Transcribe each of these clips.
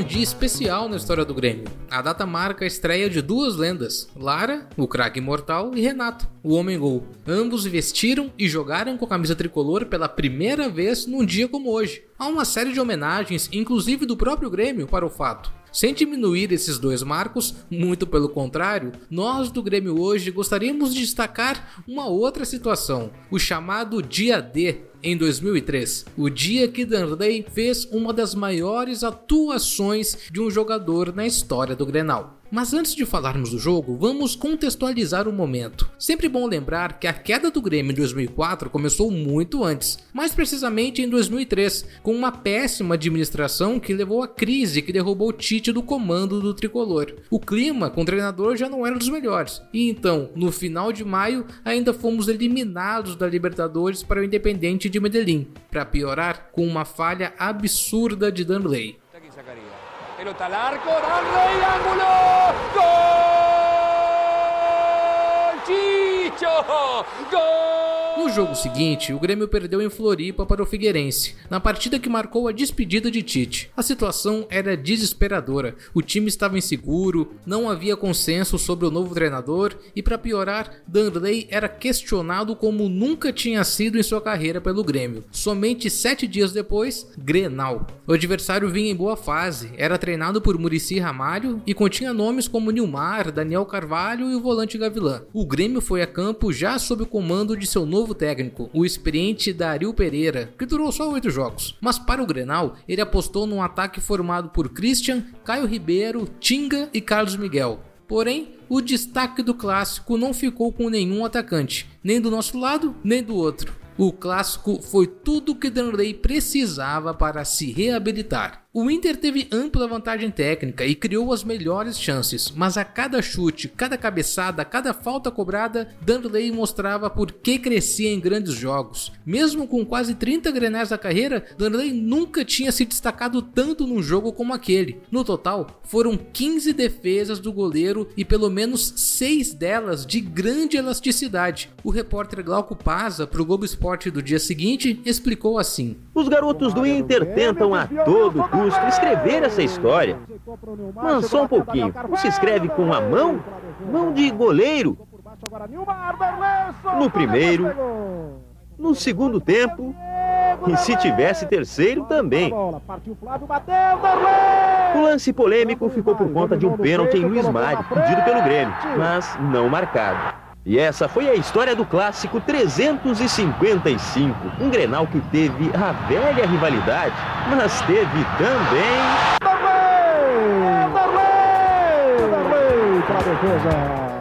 um dia especial na história do Grêmio. A data marca a estreia de duas lendas, Lara, o craque imortal, e Renato, o homem-gol. Ambos vestiram e jogaram com a camisa tricolor pela primeira vez num dia como hoje. Há uma série de homenagens, inclusive do próprio Grêmio, para o fato. Sem diminuir esses dois marcos, muito pelo contrário, nós do Grêmio hoje gostaríamos de destacar uma outra situação, o chamado Dia D, em 2003, o dia que Danley fez uma das maiores atuações de um jogador na história do Grenal. Mas antes de falarmos do jogo, vamos contextualizar o momento. Sempre bom lembrar que a queda do Grêmio em 2004 começou muito antes, mais precisamente em 2003, com uma péssima administração que levou à crise que derrubou o Tite do comando do tricolor. O clima com o treinador já não era dos melhores, e então, no final de maio, ainda fomos eliminados da Libertadores para o Independente de Medellín, para piorar com uma falha absurda de Danley. ¡Chicho! ¡Gol! No jogo seguinte, o Grêmio perdeu em Floripa para o Figueirense, na partida que marcou a despedida de Tite. A situação era desesperadora, o time estava inseguro, não havia consenso sobre o novo treinador e, para piorar, Danley era questionado como nunca tinha sido em sua carreira pelo Grêmio. Somente sete dias depois, Grenal. O adversário vinha em boa fase, era treinado por Murici Ramalho e continha nomes como Nilmar, Daniel Carvalho e o volante Gavilã. O Grêmio foi a campo já sob o comando de seu novo novo técnico, o experiente Dario Pereira, que durou só oito jogos. Mas para o Grenal, ele apostou num ataque formado por Christian, Caio Ribeiro, Tinga e Carlos Miguel. Porém, o destaque do clássico não ficou com nenhum atacante, nem do nosso lado, nem do outro. O clássico foi tudo que Danley precisava para se reabilitar. O Inter teve ampla vantagem técnica e criou as melhores chances, mas a cada chute, cada cabeçada, cada falta cobrada, Danley mostrava por que crescia em grandes jogos. Mesmo com quase 30 grenais da carreira, Danley nunca tinha se destacado tanto num jogo como aquele. No total, foram 15 defesas do goleiro e pelo menos 6 delas de grande elasticidade. O repórter Glauco Paza, para o Globo Esporte do dia seguinte, explicou assim: Os garotos do Inter tentam a todo custo escrever essa história. Mas só um pouquinho. Não se escreve com a mão? Mão de goleiro. No primeiro, no segundo tempo e se tivesse terceiro também. O lance polêmico ficou por conta de um pênalti em Luiz Mário, pedido pelo Grêmio, mas não marcado. E essa foi a história do clássico 355, um Grenal que teve a velha rivalidade, mas teve também... Para a defesa!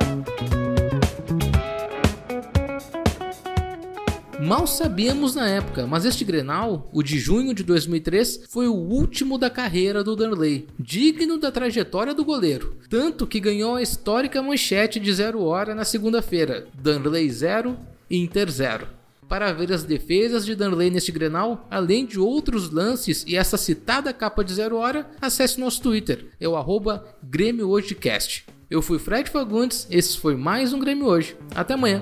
Mal sabíamos na época, mas este Grenal, o de junho de 2003, foi o último da carreira do Danley, digno da trajetória do goleiro, tanto que ganhou a histórica manchete de zero hora na segunda-feira, Danley 0, Inter 0. Para ver as defesas de Danley neste Grenal, além de outros lances e essa citada capa de zero hora, acesse nosso Twitter, é o arroba Grêmio. Eu fui Fred Fagundes, esse foi mais um Grêmio Hoje. Até amanhã!